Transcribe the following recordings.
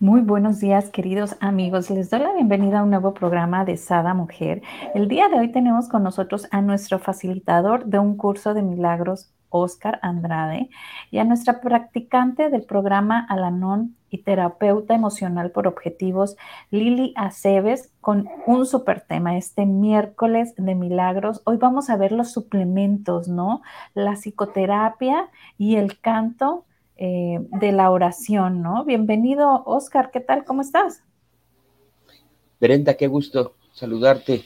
Muy buenos días, queridos amigos. Les doy la bienvenida a un nuevo programa de Sada Mujer. El día de hoy tenemos con nosotros a nuestro facilitador de un curso de milagros, Oscar Andrade, y a nuestra practicante del programa Alanon y terapeuta emocional por objetivos, Lili Aceves, con un super tema este miércoles de milagros. Hoy vamos a ver los suplementos, ¿no? La psicoterapia y el canto eh, de la oración, ¿no? Bienvenido, Oscar, ¿qué tal? ¿Cómo estás? Brenda, qué gusto saludarte.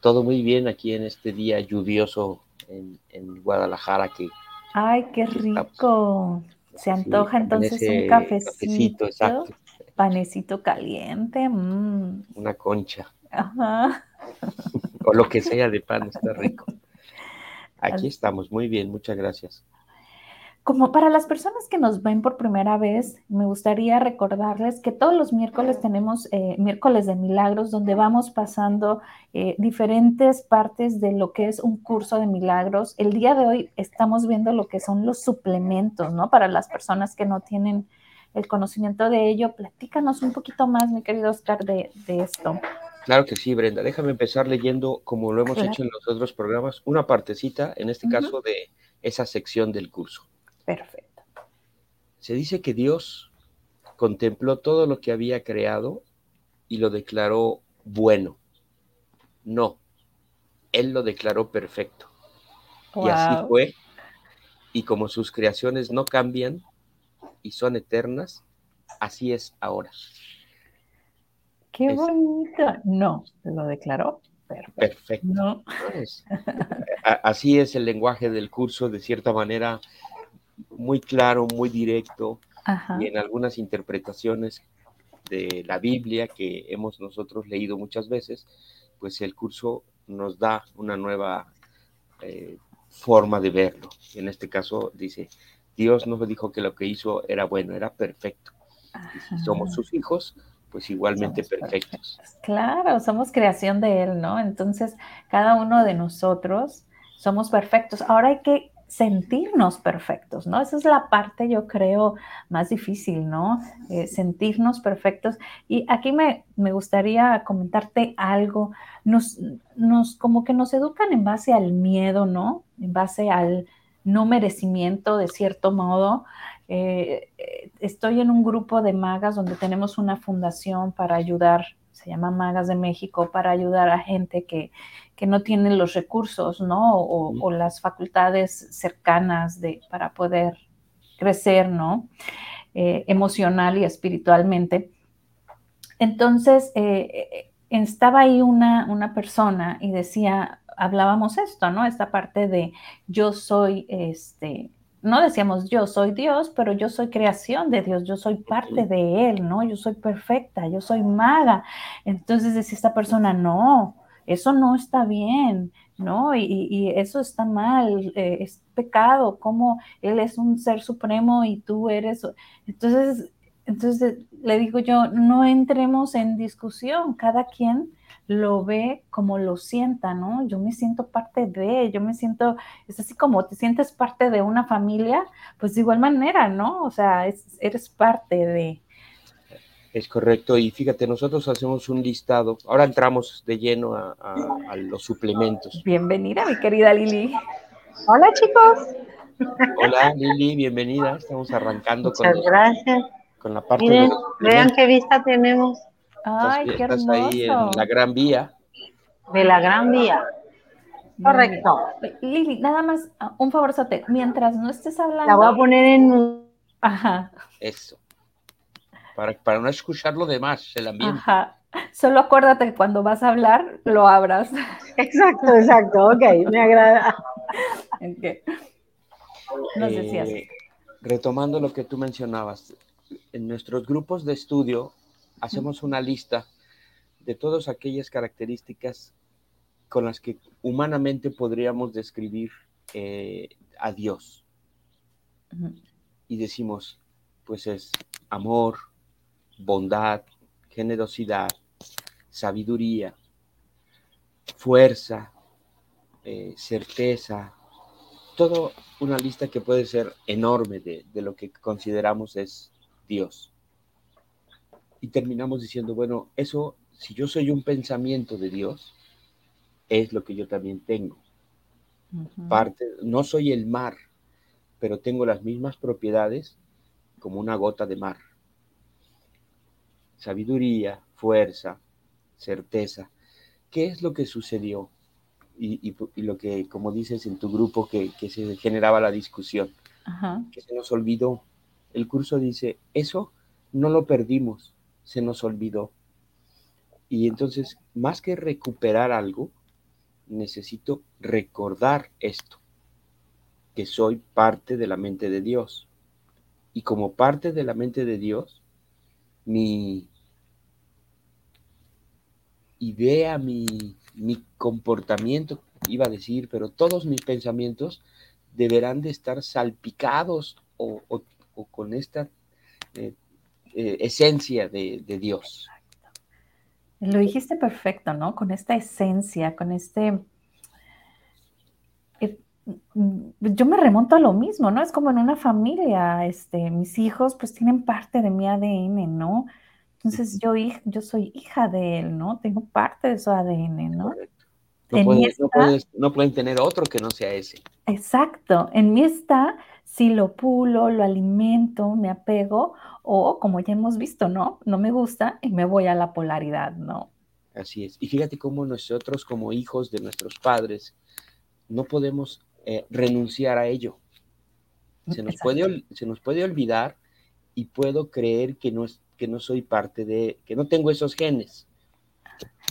Todo muy bien aquí en este día lluvioso en, Guadalajara que... ¡Ay, qué rico! Se antoja entonces un cafecito, exacto. panecito caliente. Mm. Una concha. Ajá. o lo que sea de pan, está rico. Aquí estamos, muy bien, muchas gracias. Como para las personas que nos ven por primera vez, me gustaría recordarles que todos los miércoles tenemos eh, miércoles de milagros donde vamos pasando eh, diferentes partes de lo que es un curso de milagros. El día de hoy estamos viendo lo que son los suplementos, ¿no? Para las personas que no tienen el conocimiento de ello, platícanos un poquito más, mi querido Oscar, de, esto. Claro que sí, Brenda. Déjame empezar leyendo, como lo hemos hecho en los otros programas, una partecita, en este caso, de esa sección del curso. Perfecto. Se dice que Dios contempló todo lo que había creado y lo declaró bueno. No, Él lo declaró perfecto. Y así fue. Y como sus creaciones no cambian y son eternas, así es ahora. Qué bonito. No, lo declaró perfecto. Perfecto. No. así es el lenguaje del curso, de cierta manera muy claro, muy directo, y en algunas interpretaciones de la Biblia que hemos nosotros leído muchas veces, pues el curso nos da una nueva eh, forma de verlo. En este caso dice, Dios nos dijo que lo que hizo era bueno, era perfecto. Y si somos sus hijos, pues igualmente perfectos. Claro, somos creación de Él, ¿no? Entonces, cada uno de nosotros somos perfectos. Ahora hay que sentirnos perfectos, ¿no? Esa es la parte, yo creo, más difícil, ¿no? Eh, sentirnos perfectos. Y aquí me, me, gustaría comentarte algo. Nos, nos, como que nos educan en base al miedo, ¿no? En base al no merecimiento, de cierto modo. Eh, eh, estoy en un grupo de magas donde tenemos una fundación para ayudar, se llama Magas de México, para ayudar a gente que, que no tienen los recursos, ¿no? O, las facultades cercanas de, para poder crecer, ¿no? Eh, emocional y espiritualmente. Entonces, eh, eh, estaba ahí una, una persona y decía, hablábamos esto, ¿no? Esta parte de yo soy, este, no decíamos yo soy Dios, pero yo soy creación de Dios, yo soy parte de Él, ¿no? Yo soy perfecta, yo soy maga. Entonces decía esta persona, no, eso no está bien, ¿no? Y, eso está mal, eh, es pecado, como Él es un ser supremo y tú eres... Entonces, entonces le digo yo, no entremos en discusión, cada quien lo ve como lo sienta, ¿no? Yo me siento parte de, yo me siento, es así como te sientes parte de una familia, pues de igual manera, ¿no? O sea, eres parte de. Es correcto, y fíjate, nosotros hacemos un listado, ahora entramos de lleno a, los suplementos. Bienvenida, mi querida Lili. Hola chicos. Hola Lili, bienvenida, estamos arrancando Muchas con, gracias. con la parte de Vean qué vista tenemos. Ay, qué hermoso. Estás ahí en la Gran Vía. De la Gran Vía. Correcto. Lili, nada más ah, un favor, Sote, mientras no estés hablando. La voy a poner en. Ajá. Eso para, no escuchar lo demás, el ambiente. Ajá. Solo acuérdate que cuando vas a hablar, lo abras. Exacto, exacto, ok, me agrada. Decías. Eh, retomando lo que tú mencionabas, en nuestros grupos de estudio hacemos una lista de todas aquellas características con las que humanamente podríamos describir eh, a Dios. Y decimos, pues es amor, bondad, generosidad, sabiduría, fuerza, eh, certeza, todo una lista que puede ser enorme de, de lo que consideramos es Dios. Y terminamos diciendo, bueno, eso, si yo soy un pensamiento de Dios, es lo que yo también tengo. Parte, no soy el mar, pero tengo las mismas propiedades como una gota de mar. Sabiduría, fuerza, certeza. ¿Qué es lo que sucedió? Y, lo que, como dices en tu grupo, que, se generaba la discusión, que se nos olvidó. El curso dice, eso no lo perdimos, se nos olvidó. Y entonces, más que recuperar algo, necesito recordar esto, que soy parte de la mente de Dios. Y como parte de la mente de Dios, mi idea, mi, mi comportamiento, iba a decir, pero todos mis pensamientos deberán de estar salpicados o, con esta eh, eh, esencia de, de Dios. Lo dijiste perfecto, ¿no? Con esta esencia, con este... Eh, mm, yo me remonto a lo mismo, ¿no? Es como en una familia, este, mis hijos pues tienen parte de mi ADN, ¿no? Entonces yo, yo soy hija de él, ¿no? Tengo parte de su ADN, ¿no? No, pueden tener otro que no sea ese. Exacto. En mí está si lo pulo, lo alimento, me apego, o como ya hemos visto, ¿no? No me gusta y me voy a la polaridad, ¿no? Así es. Y fíjate cómo nosotros como hijos de nuestros padres no podemos eh, renunciar a ello. Se nos, puede, se nos puede olvidar y puedo creer que no, es, que no soy parte de, que no tengo esos genes,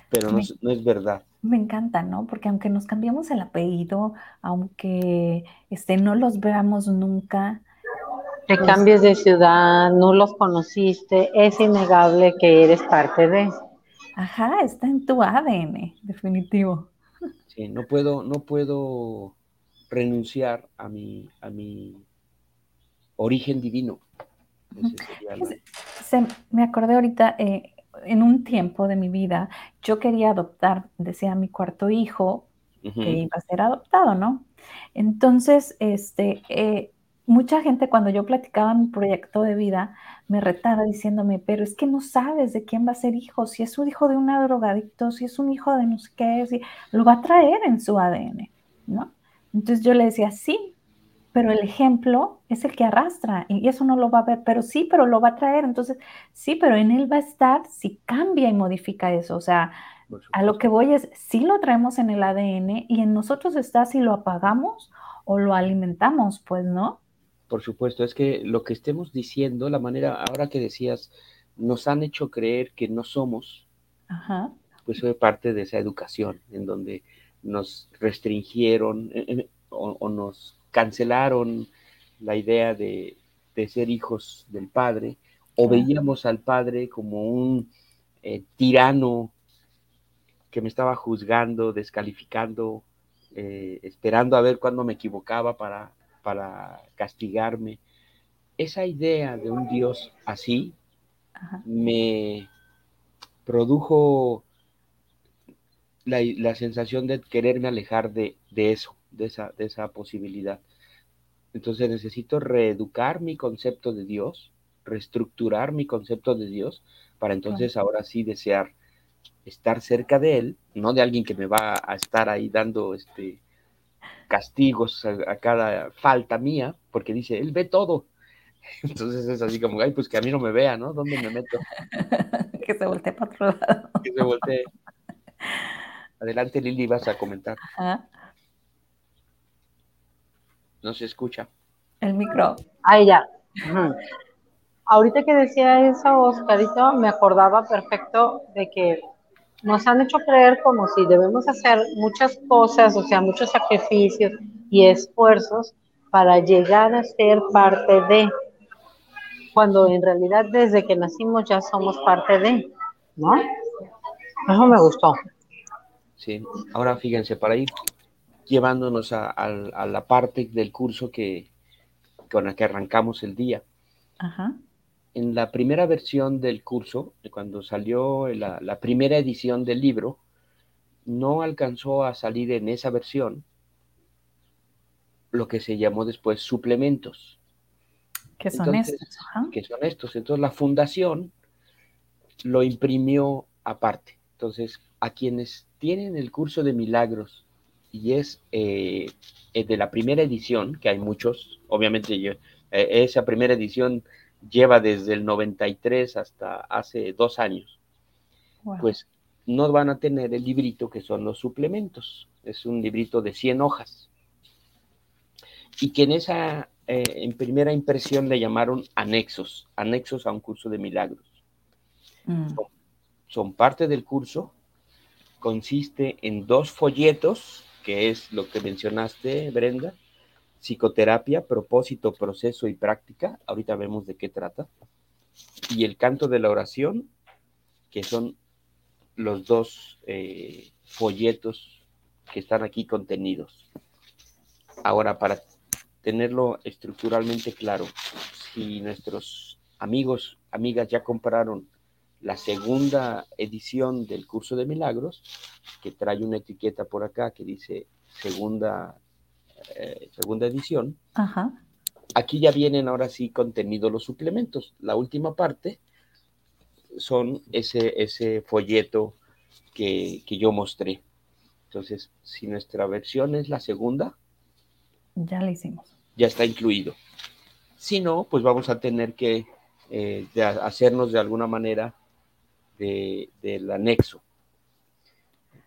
pero no, no es verdad. Me encanta, ¿no? Porque aunque nos cambiamos el apellido, aunque este, no los veamos nunca. Te pues cambies de ciudad, no los conociste, es innegable que eres parte de. Ajá, está en tu ADN, definitivo. Sí, no puedo, no puedo renunciar a mi, a mi origen divino. Se, me acordé ahorita, eh, en un tiempo de mi vida, yo quería adoptar, decía mi cuarto hijo, que iba a ser adoptado, ¿no? Entonces, este, eh, mucha gente cuando yo platicaba mi proyecto de vida, me retaba diciéndome, pero es que no sabes de quién va a ser hijo, si es un hijo de un drogadicto, si es un hijo de no sé qué, si, lo va a traer en su ADN, ¿no? Entonces yo le decía, sí, pero el ejemplo es el que arrastra y eso no lo va a ver, pero sí, pero lo va a traer, entonces sí, pero en él va a estar si cambia y modifica eso, o sea, a lo que voy es, sí lo traemos en el ADN y en nosotros está si lo apagamos o lo alimentamos, pues, ¿no? Por supuesto, es que lo que estemos diciendo, la manera, ahora que decías, nos han hecho creer que no somos, pues fue parte de esa educación en donde nos restringieron o nos cancelaron la idea de, ser hijos del padre, o veíamos al padre como un eh, tirano que me estaba juzgando, descalificando, eh, esperando a ver cuándo me equivocaba para, para castigarme. Esa idea de un Dios así me produjo la, sensación de quererme alejar de, de eso de esa, de esa posibilidad. Entonces necesito reeducar mi concepto de Dios, reestructurar mi concepto de Dios, para entonces ahora sí desear estar cerca de Él, no de alguien que me va a estar ahí dando este, castigos a, cada falta mía, porque dice, Él ve todo. Entonces es así como, ay, pues que a mí no me vea, ¿no? ¿Dónde me meto? que se voltee para otro lado. que se voltee. Adelante, Lili, vas a comentar. No se escucha. El micro. Ahí ya. Ahorita que decía eso, Oscarito, me acordaba perfecto de que nos han hecho creer como si debemos hacer muchas cosas, o sea, muchos sacrificios y esfuerzos para llegar a ser parte de. cuando en realidad desde que nacimos ya somos parte de, ¿no? Eso me gustó. Sí, ahora fíjense, para ir llevándonos a, la parte del curso que, con la que arrancamos el día. En la primera versión del curso, cuando salió la, la primera edición del libro, no alcanzó a salir en esa versión lo que se llamó después suplementos. Que son estos. Que son estos. Entonces la fundación lo imprimió aparte. Entonces, a quienes tienen el curso de milagros y es eh, de la primera edición, que hay muchos, obviamente yo, eh, esa primera edición lleva desde el 93 hasta hace dos años, pues no van a tener el librito que son los suplementos. Es un librito de 100 hojas. Y que en esa, eh, en primera impresión le llamaron anexos, anexos a un curso de milagros. Mm. Son, parte del curso, consiste en dos folletos, que es lo que mencionaste, Brenda, psicoterapia, propósito, proceso y práctica, ahorita vemos de qué trata, y el canto de la oración, que son los dos eh, folletos que están aquí contenidos. Ahora, para tenerlo estructuralmente claro, si nuestros amigos, amigas ya compraron la segunda edición del curso de milagros, que trae una etiqueta por acá que dice segunda, eh, segunda edición, aquí ya vienen ahora sí contenidos los suplementos. La última parte son ese, ese folleto que, yo mostré. Entonces, si nuestra versión es la segunda, ya la hicimos. Ya está incluido. Si no, pues vamos a tener que eh, hacernos de alguna manera del anexo,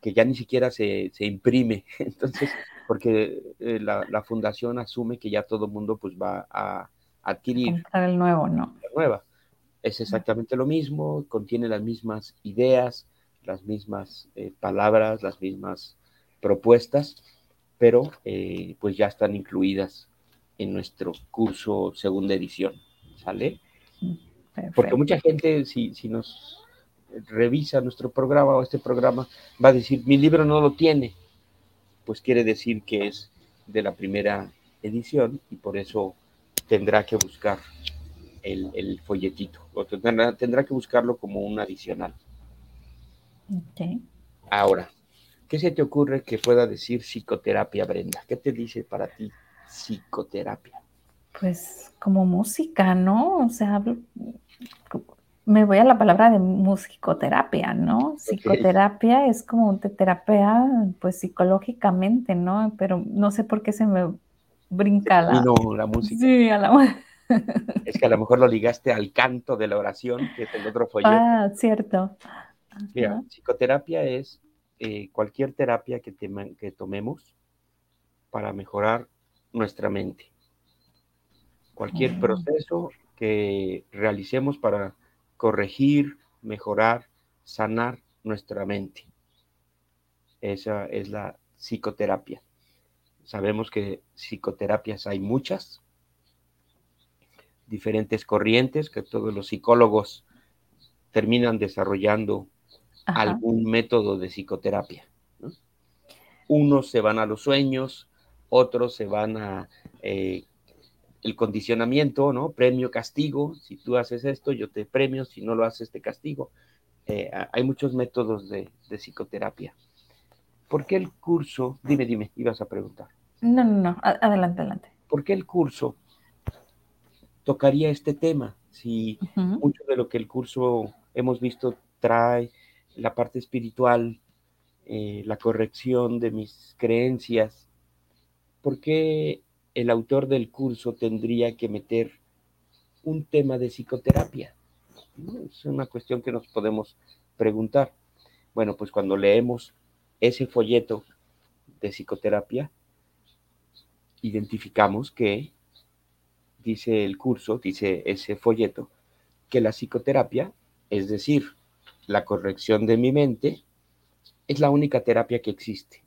que ya ni siquiera se, imprime. Entonces, porque eh, la, fundación asume que ya todo el mundo pues va a adquirir. el nuevo, ¿no? La nueva. Es exactamente lo mismo, contiene las mismas ideas, las mismas eh, palabras, las mismas propuestas, pero eh, pues ya están incluidas en nuestro curso segunda edición, ¿sale? Porque mucha gente, si, si nos revisa nuestro programa o este programa, va a decir, mi libro no lo tiene, pues quiere decir que es de la primera edición y por eso tendrá que buscar el, folletito, o tendrá, que buscarlo como un adicional. Ahora, ¿qué se te ocurre que pueda decir psicoterapia, Brenda? ¿Qué te dice para ti psicoterapia? Pues como música, ¿no? O sea, me voy a la palabra de musicoterapia, ¿no? Psicoterapia es como te terapea, pues psicológicamente, ¿no? Pero no sé por qué se me brinca la... No, la música. Sí, a la es que a lo mejor lo ligaste al canto de la oración, que es el otro folleto. Ah, cierto. Mira, psicoterapia es eh, cualquier terapia que, que tomemos para mejorar nuestra mente. Cualquier proceso que realicemos para corregir, mejorar, sanar nuestra mente. Esa es la psicoterapia. Sabemos que psicoterapias hay muchas, diferentes corrientes, que todos los psicólogos terminan desarrollando algún método de psicoterapia. Unos se van a los sueños, otros se van a eh, el condicionamiento, ¿no? Premio, castigo. Si tú haces esto, yo te premio. Si no lo haces, te castigo. Eh, hay muchos métodos de, de, psicoterapia. ¿Por qué el curso? Dime, dime, ibas a preguntar. No, no, no. Adelante, adelante. ¿Por qué el curso tocaría este tema. Si mucho de lo que el curso hemos visto trae la parte espiritual, eh, la corrección de mis creencias, ¿por qué el autor del curso tendría que meter un tema de psicoterapia? Es una cuestión que nos podemos preguntar. Bueno, pues cuando leemos ese folleto de psicoterapia, identificamos que dice el curso, dice ese folleto, que la psicoterapia, es decir, la corrección de mi mente, es la única terapia que existe,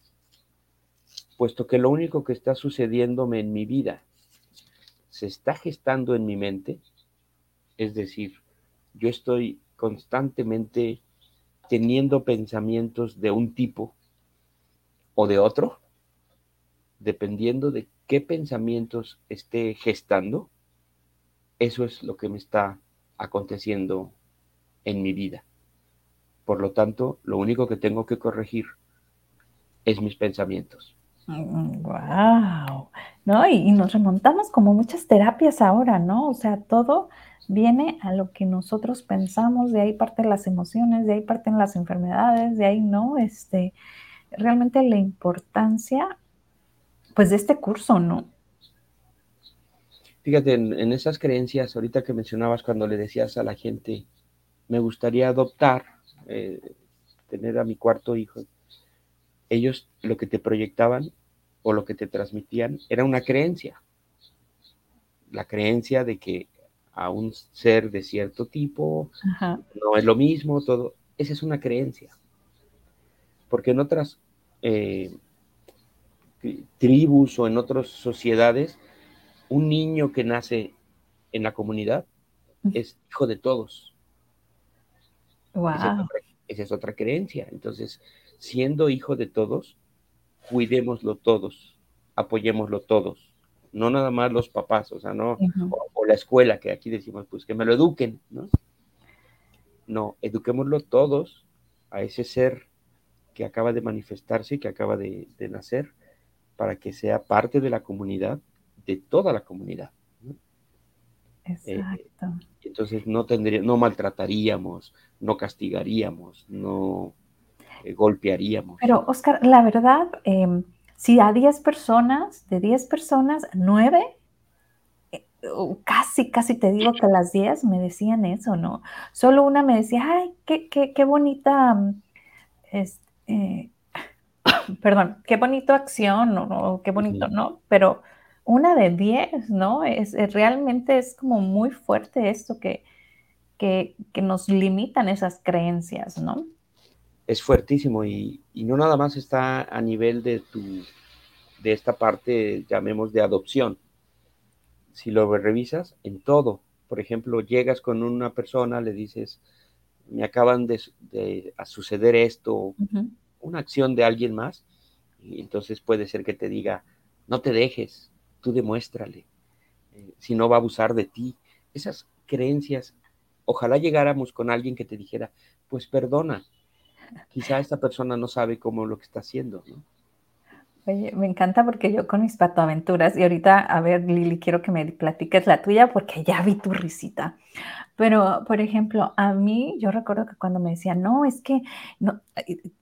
puesto que lo único que está sucediéndome en mi vida se está gestando en mi mente, Es decir, yo estoy constantemente teniendo pensamientos de un tipo o de otro, dependiendo de qué pensamientos esté gestando, eso es lo que me está aconteciendo en mi vida. Por lo tanto, lo único que tengo que corregir es mis pensamientos. Wow, ¿no? Y, nos remontamos como muchas terapias ahora, ¿no? O sea, todo viene a lo que nosotros pensamos, de ahí parten las emociones, de ahí parten las enfermedades, de ahí, ¿no? Este, realmente la importancia, pues, de este curso, ¿no? Fíjate, en, esas creencias, ahorita que mencionabas cuando le decías a la gente, me gustaría adoptar, eh, tener a mi cuarto hijo, ellos lo que te proyectaban o lo que te transmitían era una creencia. La creencia de que a un ser de cierto tipo no es lo mismo, todo. Esa es una creencia. Porque en otras eh, tribus o en otras sociedades, un niño que nace en la comunidad es hijo de todos. Esa, esa es otra creencia. Entonces, siendo hijo de todos, cuidémoslo todos, apoyémoslo todos, no nada más los papás, o sea, no, o, la escuela, que aquí decimos, pues que me lo eduquen, ¿no? No, eduquémoslo todos a ese ser que acaba de manifestarse y que acaba de, nacer, para que sea parte de la comunidad, de toda la comunidad. Exacto. entonces no tendría, no maltrataríamos, no castigaríamos, no eh, golpearíamos. Pero, Oscar, la verdad, em, si a 10 personas, de 10 personas, 9, eh, casi, casi te digo que las 10 me decían eso, ¿no? Solo una me decía, ay, qué, qué, qué bonita, eh, perdón, qué bonito acción, o, qué bonito, ¿no? Pero una de 10, ¿no? Es, realmente es como muy fuerte esto que, que, que nos limitan esas creencias, ¿no? Es fuertísimo y, no nada más está a nivel de tu, de esta parte, llamemos de adopción. Si lo revisas en todo, por ejemplo, llegas con una persona, le dices, me acaban de, suceder esto, una acción de alguien más, y entonces puede ser que te diga, no te dejes, tú demuéstrale, eh, si no va a abusar de ti. Esas creencias, ojalá llegáramos con alguien que te dijera, pues perdona, quizá esta persona no sabe cómo lo que está haciendo, ¿no? Oye, me encanta porque yo con mis patoaventuras, y ahorita, a ver, Lili, quiero que me platiques la tuya porque ya vi tu risita. Pero, por ejemplo, a mí, yo recuerdo que cuando me decían, no, es que, no,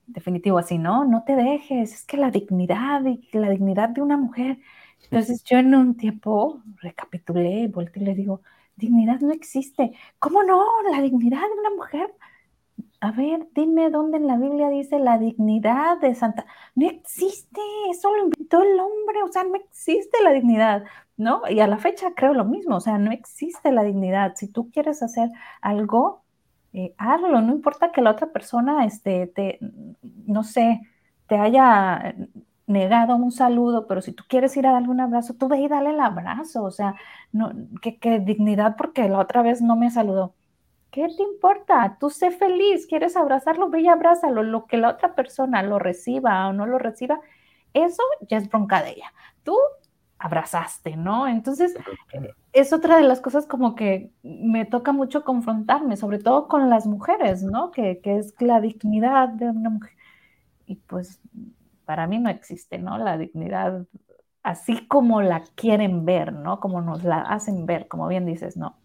definitivo así, no, no te dejes, es que la dignidad y la dignidad de una mujer. Entonces yo en un tiempo recapitulé volteé y le digo, dignidad no existe. ¿Cómo no? La dignidad de una mujer a ver, dime dónde en la Biblia dice la dignidad de Santa. No existe, eso lo inventó el hombre, o sea, no existe la dignidad, ¿no? Y a la fecha creo lo mismo, o sea, no existe la dignidad. Si tú quieres hacer algo, eh, hazlo, no importa que la otra persona, este, te, no sé, te haya negado un saludo, pero si tú quieres ir a darle un abrazo, tú ve y dale el abrazo, o sea, no, que dignidad porque la otra vez no me saludó ¿Qué te importa? Tú sé feliz, quieres abrazarlo, ve y abrázalo. Lo que la otra persona lo reciba o no lo reciba, eso ya es bronca de ella. Tú abrazaste, ¿no? Entonces, es otra de las cosas como que me toca mucho confrontarme, sobre todo con las mujeres, ¿no? Que, que es la dignidad de una mujer. Y pues para mí no existe, ¿no? La dignidad así como la quieren ver, ¿no? Como nos la hacen ver, como bien dices, ¿no?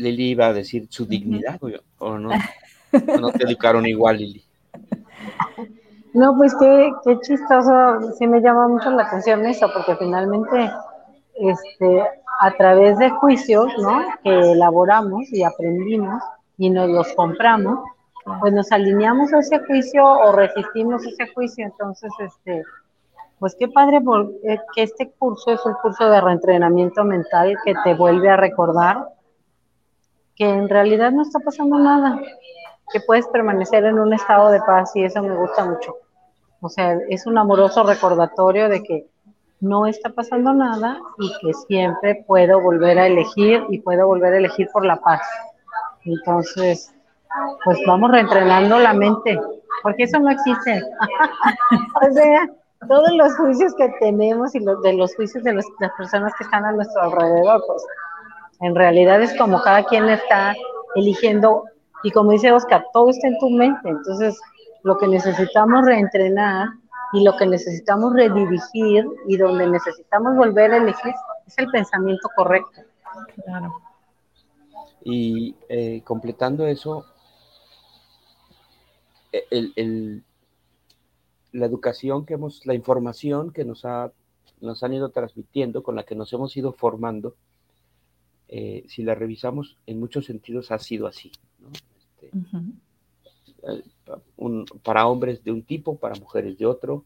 Lili iba a decir su dignidad, ¿o, no? no te educaron igual, Lili? No, pues qué, qué chistoso, sí me llama mucho la atención eso, porque finalmente, este, a través de juicios, ¿no? Que elaboramos y aprendimos y nos los compramos, pues nos alineamos a ese juicio o resistimos ese juicio. Entonces, este, pues qué padre porque este curso es un curso de reentrenamiento mental que te vuelve a recordar que en realidad no está pasando nada, que puedes permanecer en un estado de paz y eso me gusta mucho. O sea, es un amoroso recordatorio de que no está pasando nada y que siempre puedo volver a elegir y puedo volver a elegir por la paz. Entonces, pues vamos reentrenando la mente, porque eso no existe. o sea, todos los juicios que tenemos y los de los juicios de las personas que están a nuestro alrededor, pues en realidad es como cada quien está eligiendo, y como dice Oscar, todo está en tu mente, entonces lo que necesitamos reentrenar y lo que necesitamos redirigir y donde necesitamos volver a elegir es el pensamiento correcto. Claro. Y eh, completando eso, el, la educación que hemos, la información que nos, ha, nos han ido transmitiendo, con la que nos hemos ido formando, eh, si la revisamos, en muchos sentidos ha sido así. Este, para hombres de un tipo, para mujeres de otro.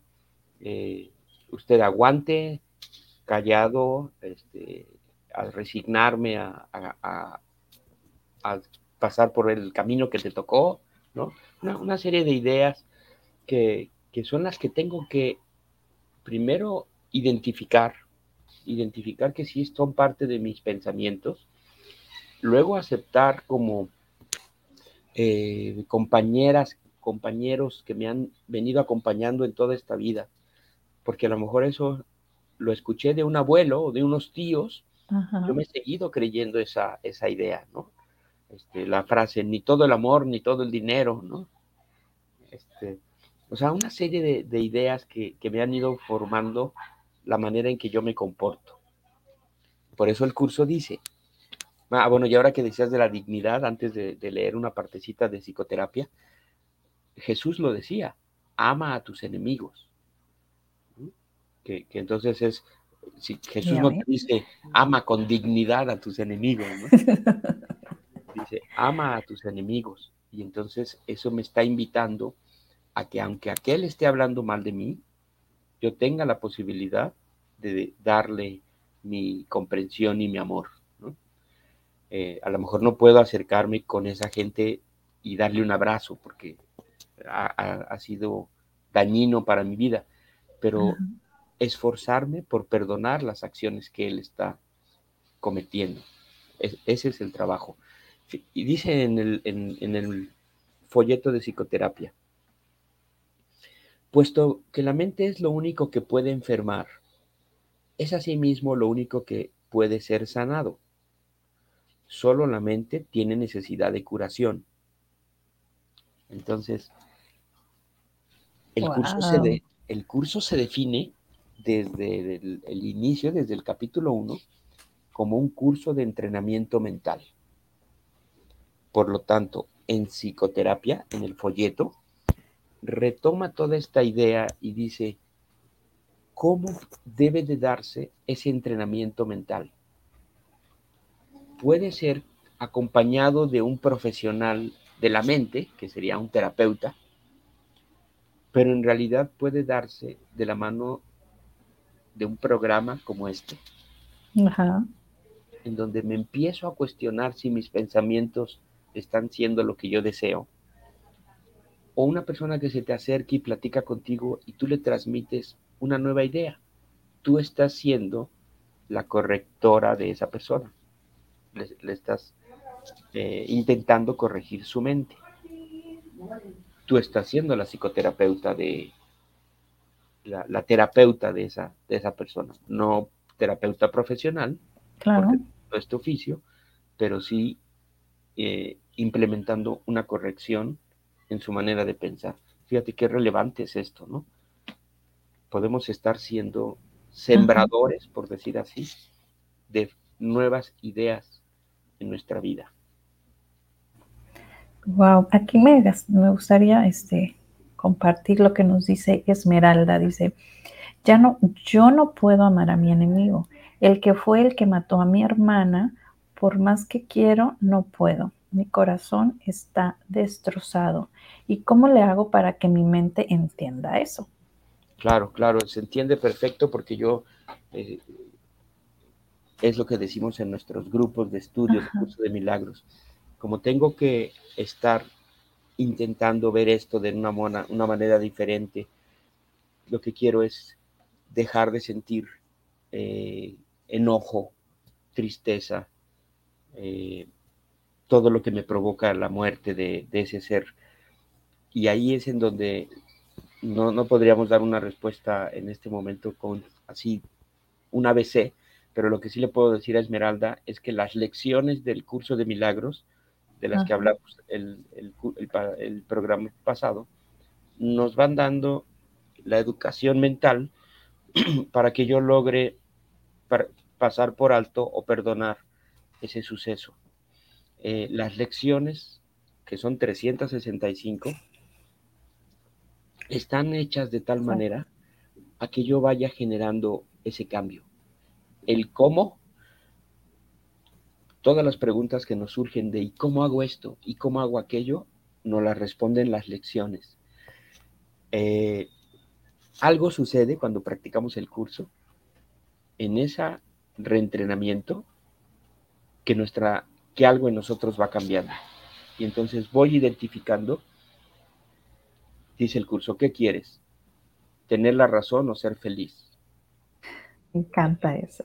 Eh, usted aguante, callado, este, al resignarme a, pasar por el camino que te tocó, ¿no? Una, serie de ideas que, que son las que tengo que primero identificar, identificar que sí son parte de mis pensamientos, luego aceptar como eh, compañeras, compañeros que me han venido acompañando en toda esta vida, porque a lo mejor eso lo escuché de un abuelo o de unos tíos, yo me he seguido creyendo esa, esa idea, ¿no? Este, la frase, ni todo el amor, ni todo el dinero, ¿no? Este, o sea, una serie de, de ideas que, que, me han ido formando la manera en que yo me comporto. Por eso el curso dice, ah, bueno, y ahora que decías de la dignidad, antes de, leer una partecita de psicoterapia, Jesús lo decía, ama a tus enemigos. Que, entonces es, si Jesús no te dice, ama con dignidad a tus enemigos, ¿no? dice, ama a tus enemigos. Y entonces eso me está invitando a que aunque aquel esté hablando mal de mí, yo tenga la posibilidad de darle mi comprensión y mi amor. Eh, a lo mejor no puedo acercarme con esa gente y darle un abrazo porque ha, sido dañino para mi vida, pero esforzarme por perdonar las acciones que él está cometiendo. ese es el trabajo. Y dice en el, en el folleto de psicoterapia, puesto que la mente es lo único que puede enfermar, es asimismo lo único que puede ser sanado. Solo la mente tiene necesidad de curación. Entonces, el, curso, se el curso se define desde el, el, inicio, desde el capítulo 1, como un curso de entrenamiento mental. Por lo tanto, en psicoterapia, en el folleto, retoma toda esta idea y dice, cómo debe de darse ese entrenamiento mental. Puede ser acompañado de un profesional de la mente, que sería un terapeuta, pero en realidad puede darse de la mano de un programa como este, en donde me empiezo a cuestionar si mis pensamientos están siendo lo que yo deseo, o una persona que se te acerque y platica contigo y tú le transmites una nueva idea. Tú estás siendo la correctora de esa persona. Le, estás eh, intentando corregir su mente. Tú estás siendo la psicoterapeuta de la, terapeuta de esa, de esa persona. No terapeuta profesional, claro. no es tu oficio, pero sí eh, implementando una corrección en su manera de pensar. Fíjate qué relevante es esto, ¿no? Podemos estar siendo sembradores, por decir así, de nuevas ideas en nuestra vida. Wow, aquí me, me gustaría este, compartir lo que nos dice Esmeralda. Dice, ya no, yo no puedo amar a mi enemigo. El que fue el que mató a mi hermana, por más que quiero, no puedo mi corazón está destrozado. ¿Y cómo le hago para que mi mente entienda eso? Claro, claro, se entiende perfecto porque yo, eh, es lo que decimos en nuestros grupos de estudios, curso de milagros, como tengo que estar intentando ver esto de una, una manera diferente, lo que quiero es dejar de sentir eh, enojo, tristeza, eh, todo lo que me provoca la muerte de, ese ser. Y ahí es en donde no, no, podríamos dar una respuesta en este momento con así un ABC, pero lo que sí le puedo decir a Esmeralda es que las lecciones del curso de milagros, de las que hablamos el, el, programa pasado, nos van dando la educación mental para que yo logre pasar por alto o perdonar ese suceso. Eh, las lecciones, que son 365, están hechas de tal manera a que yo vaya generando ese cambio. El cómo, todas las preguntas que nos surgen de ¿y cómo hago esto? ¿y cómo hago aquello? nos las responden las lecciones. Eh, algo sucede cuando practicamos el curso. En ese reentrenamiento, que, nuestra, que algo en nosotros va cambiando. Y entonces voy identificando, dice el curso, ¿qué quieres? ¿Tener la razón o ser feliz? Me encanta eso.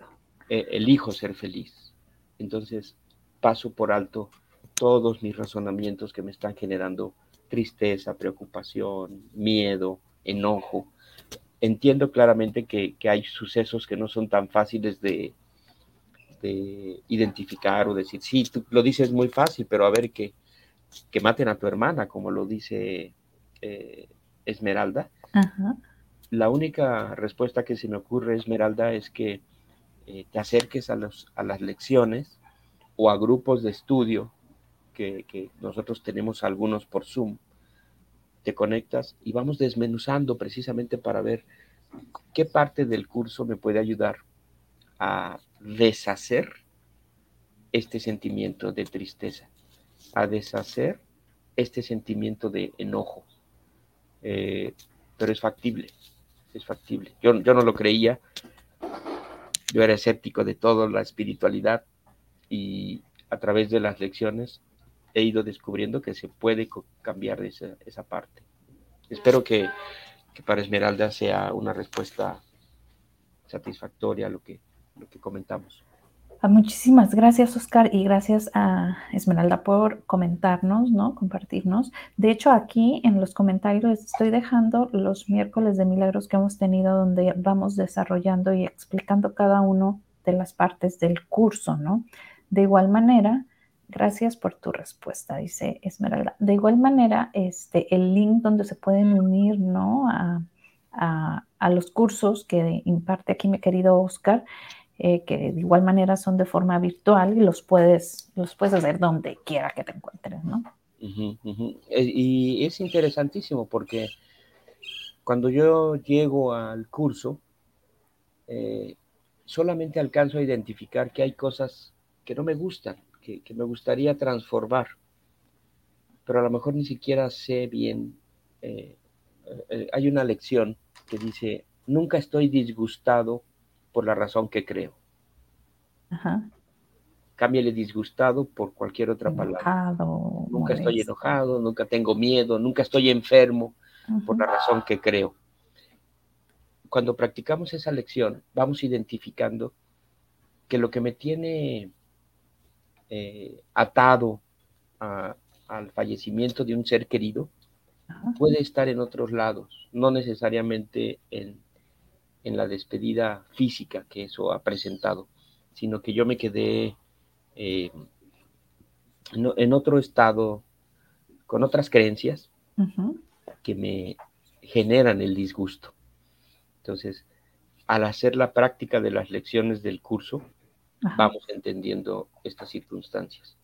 E, elijo ser feliz. Entonces paso por alto todos mis razonamientos que me están generando tristeza, preocupación, miedo, enojo. Entiendo claramente que, hay sucesos que no son tan fáciles de, identificar o decir, sí, tú lo dices muy fácil, pero a ver que, que maten a tu hermana, como lo dice eh, Esmeralda. La única respuesta que se me ocurre, Esmeralda, es que eh, te acerques a, los, a las lecciones o a grupos de estudio que, que nosotros tenemos algunos por Zoom te conectas y vamos desmenuzando precisamente para ver qué parte del curso me puede ayudar a deshacer este sentimiento de tristeza, a deshacer este sentimiento de enojo. Eh, pero es factible, es factible. Yo, yo no lo creía, yo era escéptico de toda la espiritualidad y a través de las lecciones he ido descubriendo que se puede cambiar esa, esa parte. Espero que, para Esmeralda sea una respuesta satisfactoria a lo que, lo que comentamos. Ah, muchísimas gracias, Oscar, y gracias a Esmeralda por comentarnos, ¿no? Compartirnos. De hecho, aquí en los comentarios estoy dejando los miércoles de milagros que hemos tenido donde vamos desarrollando y explicando cada uno de las partes del curso, ¿no? De igual manera, Gracias por tu respuesta, dice Esmeralda. De igual manera, este, el link donde se pueden unir ¿no? a, los cursos que imparte aquí mi querido Oscar, eh, que de igual manera son de forma virtual y los puedes, los puedes hacer donde quiera que te encuentres, ¿no? Eh, y es interesantísimo porque cuando yo llego al curso, eh, solamente alcanzo a identificar que hay cosas que no me gustan que, me gustaría transformar, pero a lo mejor ni siquiera sé bien. Eh, eh, hay una lección que dice, nunca estoy disgustado por la razón que creo. Ajá. Cámbiale disgustado por cualquier otra palabra. Nunca estoy enojado, nunca tengo miedo, nunca estoy enfermo por la razón que creo. Cuando practicamos esa lección, vamos identificando que lo que me tiene eh, atado al fallecimiento de un ser querido, puede estar en otros lados, no necesariamente en, la despedida física que eso ha presentado, sino que yo me quedé eh, en, otro estado, con otras creencias que me generan el disgusto. Entonces, al hacer la práctica de las lecciones del curso, vamos entendiendo estas circunstancias.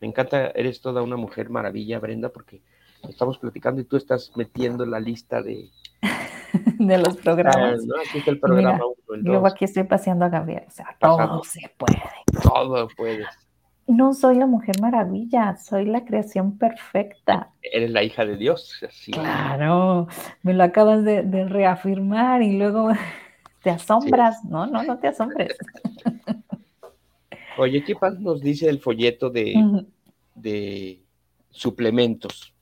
Me encanta, eres toda una mujer maravilla, Brenda, porque estamos platicando y tú estás metiendo la lista de, de los programas. ¿no? Aquí el programa Luego aquí estoy paseando a Gabriel, o sea, todo se puede. Todo puedes. No soy la mujer maravilla, soy la creación perfecta. Eres la hija de Dios. Así. Claro, me lo acabas de, reafirmar y luego te asombras. No, no, no te asombres. Oye, ¿qué más nos dice el folleto de, suplementos?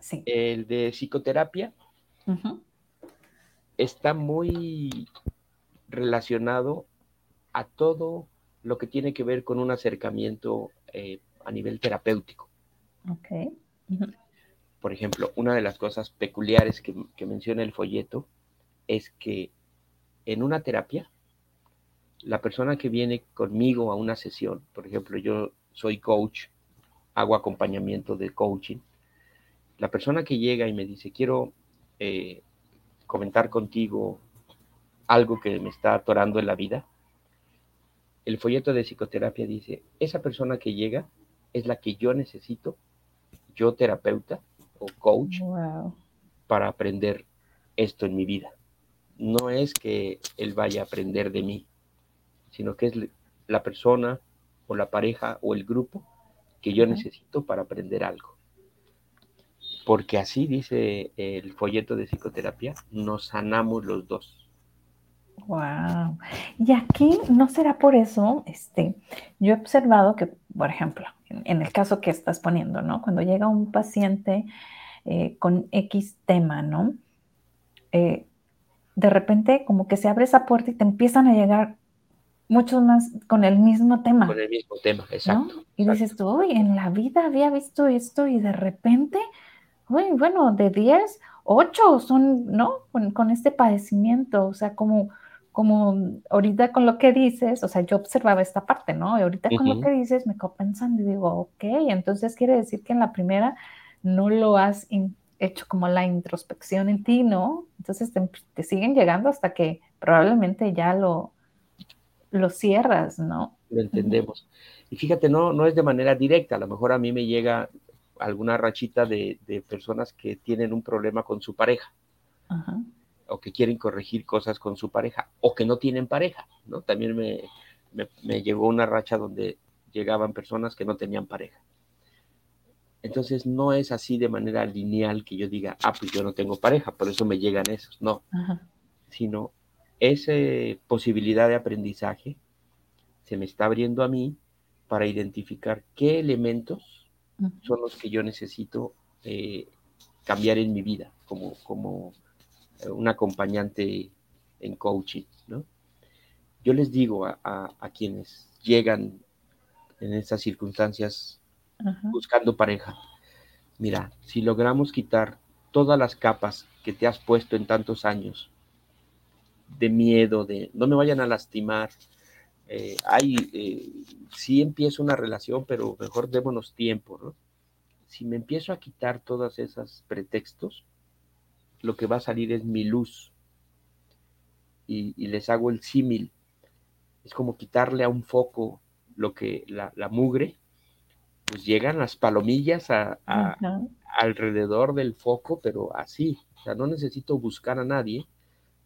Sí. El de psicoterapia está muy relacionado a todo lo que tiene que ver con un acercamiento eh, a nivel terapéutico. Ok. Por ejemplo, una de las cosas peculiares que, que menciona el folleto es que en una terapia, la persona que viene conmigo a una sesión, por ejemplo, yo soy coach, hago acompañamiento de coaching, la persona que llega y me dice, quiero eh, comentar contigo algo que me está atorando en la vida, el folleto de psicoterapia dice, esa persona que llega es la que yo necesito, yo terapeuta o coach, para aprender esto en mi vida. No es que él vaya a aprender de mí, sino que es la persona o la pareja o el grupo que yo necesito para aprender algo. Porque así dice el folleto de psicoterapia, nos sanamos los dos. Wow. Y aquí no será por eso, este, yo he observado que, por ejemplo, en, el caso que estás poniendo, ¿no? Cuando llega un paciente eh, con X tema, ¿no? Eh, de repente como que se abre esa puerta y te empiezan a llegar muchos más con el mismo tema. Con el mismo tema, exacto. Y dices tú, uy, en la vida había visto esto y de repente, uy, bueno, de 10, 8 son, ¿no? Con, este padecimiento, o sea, como, como ahorita con lo que dices, o sea, yo observaba esta parte, ¿no? Y ahorita con lo que dices me quedo pensando y digo, ok, entonces quiere decir que en la primera no lo has hecho como la introspección en ti, ¿no? Entonces te siguen llegando hasta que probablemente ya lo, lo cierras, ¿no? Lo entendemos. Y fíjate, no, no es de manera directa, a lo mejor a mí me llega alguna rachita de, personas que tienen un problema con su pareja. o que quieren corregir cosas con su pareja, o que no tienen pareja, ¿no? También me, me, llegó una racha donde llegaban personas que no tenían pareja. Entonces no es así de manera lineal que yo diga, ah, pues yo no tengo pareja, por eso me llegan esos, no, sino esa posibilidad de aprendizaje se me está abriendo a mí para identificar qué elementos son los que yo necesito eh, cambiar en mi vida como, como eh, un acompañante en coaching, ¿no? Yo les digo a, quienes llegan en estas circunstancias buscando pareja, mira, si logramos quitar todas las capas que te has puesto en tantos años de miedo, de no me vayan a lastimar. Eh, hay, eh, sí empiezo una relación, pero mejor démonos tiempo, ¿no? Si me empiezo a quitar todos esos pretextos, lo que va a salir es mi luz. Y, les hago el símil. Es como quitarle a un foco lo que la, mugre, pues llegan las palomillas a, alrededor del foco, pero así. O sea, no necesito buscar a nadie,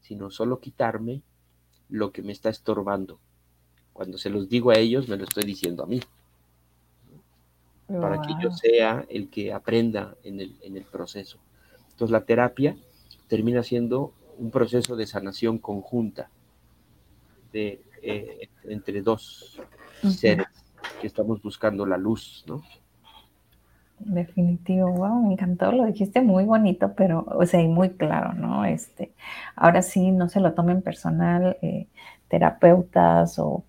sino solo quitarme lo que me está estorbando. Cuando se los digo a ellos, me lo estoy diciendo a mí. Para que yo sea el que aprenda en el, proceso. Entonces la terapia termina siendo un proceso de sanación conjunta de, eh, entre dos seres que estamos buscando la luz, ¿no? Definitivo, wow, me encantó, lo dijiste muy bonito, pero, o sea, y muy claro, ¿no? Este, ahora sí, no se lo tomen personal, eh, terapeutas o,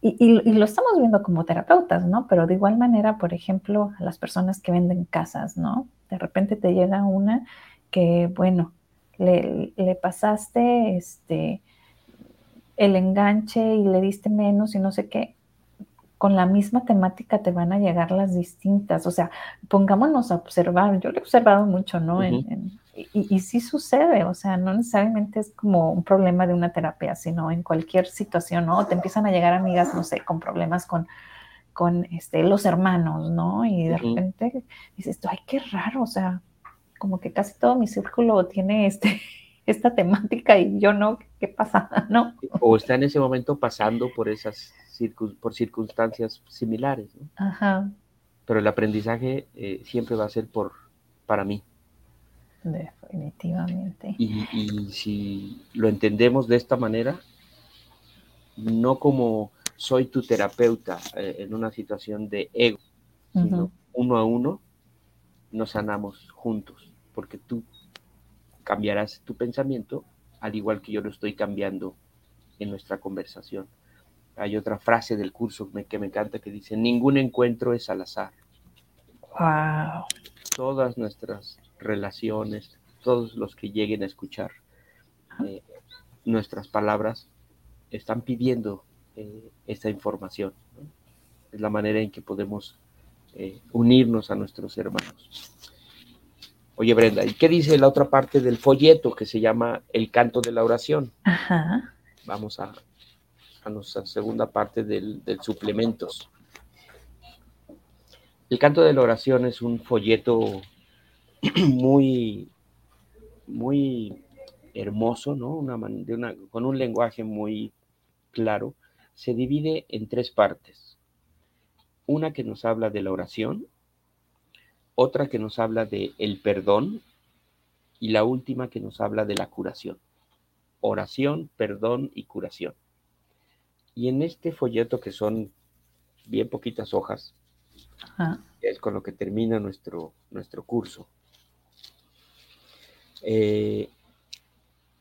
y, y, lo estamos viendo como terapeutas, ¿no? Pero de igual manera, por ejemplo, a las personas que venden casas, ¿no? De repente te llega una que, bueno, le, le pasaste, este, el enganche y le diste menos y no sé qué, con la misma temática te van a llegar las distintas. O sea, pongámonos a observar. Yo lo he observado mucho, ¿no? Y, y, sí sucede, o sea, no necesariamente es como un problema de una terapia, sino en cualquier situación, ¿no? Te empiezan a llegar amigas, no sé, con problemas con, con este, los hermanos, ¿no? Y de repente dices, ay, qué raro, o sea, como que casi todo mi círculo tiene este, esta temática y yo no, ¿qué pasa? ¿No? O está en ese momento pasando por esas por circunstancias similares. Ajá. Pero el aprendizaje eh, siempre va a ser por, para mí. Definitivamente. Y, si lo entendemos de esta manera, no como soy tu terapeuta eh, en una situación de ego, sino uno a uno nos sanamos juntos, porque tú cambiarás tu pensamiento al igual que yo lo estoy cambiando en nuestra conversación hay otra frase del curso que me encanta que dice, ningún encuentro es al azar. Wow. Todas nuestras relaciones, todos los que lleguen a escuchar eh, nuestras palabras, están pidiendo eh, esta información. Es la manera en que podemos eh, unirnos a nuestros hermanos. Oye, Brenda, ¿y qué dice la otra parte del folleto que se llama El canto de la oración? Ajá. Vamos a a nuestra segunda parte del, suplementos. El canto de la oración es un folleto muy, muy hermoso, ¿no? Una, con un lenguaje muy claro. Se divide en tres partes. Una que nos habla de la oración, otra que nos habla de el perdón y la última que nos habla de la curación. Oración, perdón y curación. Y en este folleto, que son bien poquitas hojas, es con lo que termina nuestro, nuestro curso, eh,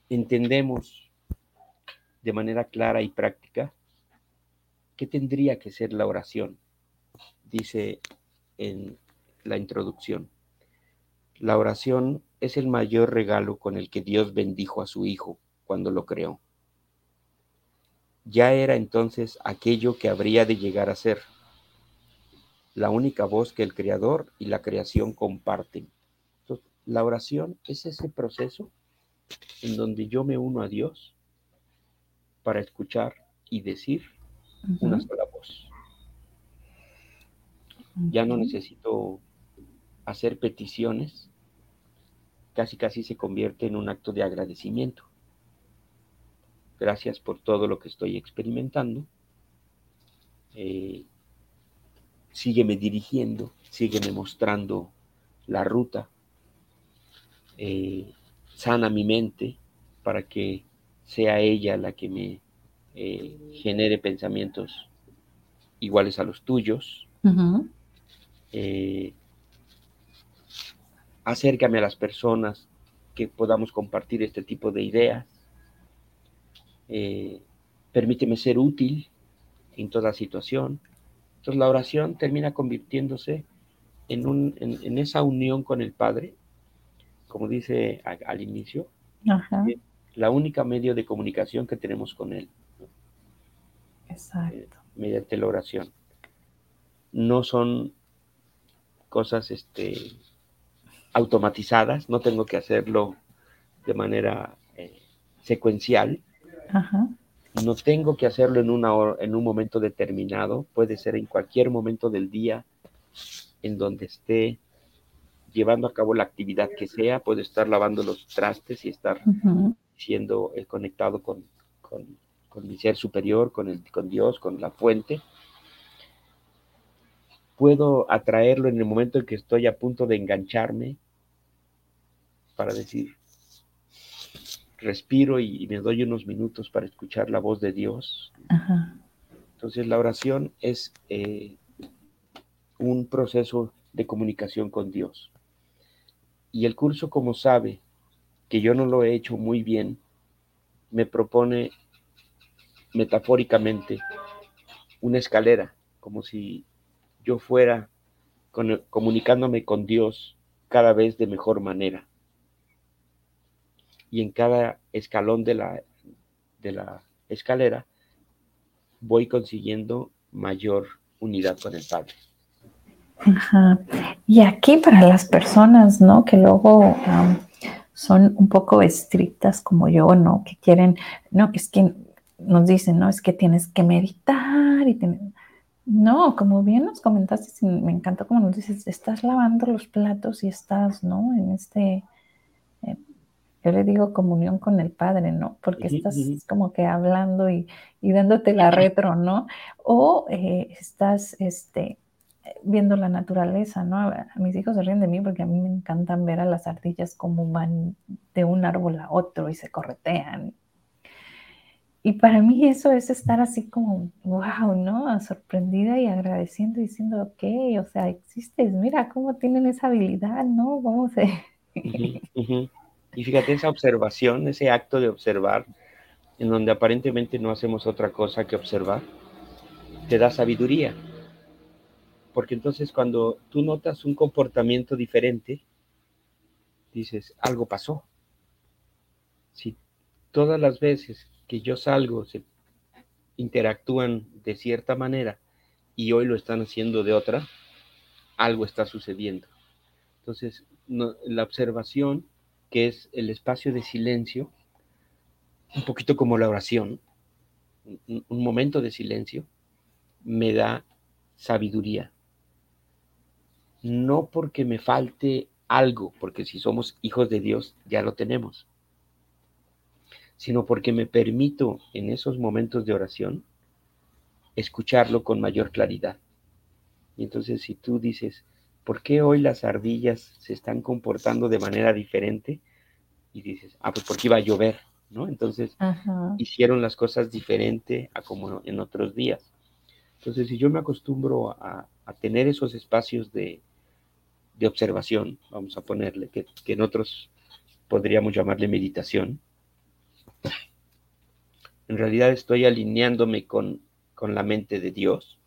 entendemos de manera clara y práctica qué tendría que ser la oración. Dice en la introducción, la oración es el mayor regalo con el que Dios bendijo a su Hijo cuando lo creó ya era entonces aquello que habría de llegar a ser, la única voz que el Creador y la creación comparten. La oración es ese proceso en donde yo me uno a Dios para escuchar y decir una sola voz. Ya no necesito hacer peticiones, casi casi se convierte en un acto de agradecimiento. Gracias por todo lo que estoy experimentando. Eh, sígueme dirigiendo, sígueme mostrando la ruta. Eh, sana mi mente para que sea ella la que me eh, genere pensamientos iguales a los tuyos. acércame a las personas que podamos compartir este tipo de ideas. Eh, permíteme ser útil en toda situación. Entonces la oración termina convirtiéndose en, un, en, esa unión con el Padre, como dice al inicio, la única medio de comunicación que tenemos con Él. Exacto. Eh, mediante la oración. No son cosas este, automatizadas, no tengo que hacerlo de manera eh, secuencial, no tengo que hacerlo en, una en un momento determinado, puede ser en cualquier momento del día en donde esté llevando a cabo la actividad que sea, puede estar lavando los trastes y estar siendo eh, conectado con, mi ser superior, con, el, con Dios, con la fuente. Puedo atraerlo en el momento en que estoy a punto de engancharme para decir, respiro y, me doy unos minutos para escuchar la voz de Dios. Entonces la oración es eh, un proceso de comunicación con Dios. Y el curso, como sabe que yo no lo he hecho muy bien, me propone metafóricamente una escalera, como si yo fuera comunicándome con Dios cada vez de mejor manera y en cada escalón de la, de la escalera voy consiguiendo mayor unidad con el Padre. Ajá. Y aquí para las personas, ¿no? Que luego son un poco estrictas como yo, ¿no? Que quieren, no, es que nos dicen, no, es que tienes que meditar y No, como bien nos comentaste, me encantó como nos dices, estás lavando los platos y estás, ¿no? En este yo le digo comunión con el Padre, ¿no? Porque estás como que hablando y, dándote la retro, ¿no? O eh, estás este, viendo la naturaleza, ¿no? mis hijos se ríen de mí porque a mí me encantan ver a las ardillas como van de un árbol a otro y se corretean. Y para mí eso es estar así como, wow, ¿no? Sorprendida y agradeciendo, diciendo, ok, o sea, existes, mira cómo tienen esa habilidad, ¿no? Vamos a... Y fíjate esa observación, ese acto de observar, en donde aparentemente no hacemos otra cosa que observar, te da sabiduría. Porque entonces cuando tú notas un comportamiento diferente, dices, algo pasó. Si todas las veces que yo salgo se interactúan de cierta manera y hoy lo están haciendo de otra, algo está sucediendo. Entonces, la observación, que es el espacio de silencio, un poquito como la oración, un momento de silencio, me da sabiduría. No porque me falte algo, porque si somos hijos de Dios ya lo tenemos, sino porque me permito en esos momentos de oración escucharlo con mayor claridad. Y entonces si tú dices, ¿por qué hoy las ardillas se están comportando de manera diferente? Y dices, ah, pues porque iba a llover, ¿no? Entonces hicieron las cosas diferente a como en otros días. Entonces, si yo me acostumbro a, tener esos espacios de, observación, vamos a ponerle, que, en otros podríamos llamarle meditación, en realidad estoy alineándome con, la mente de Dios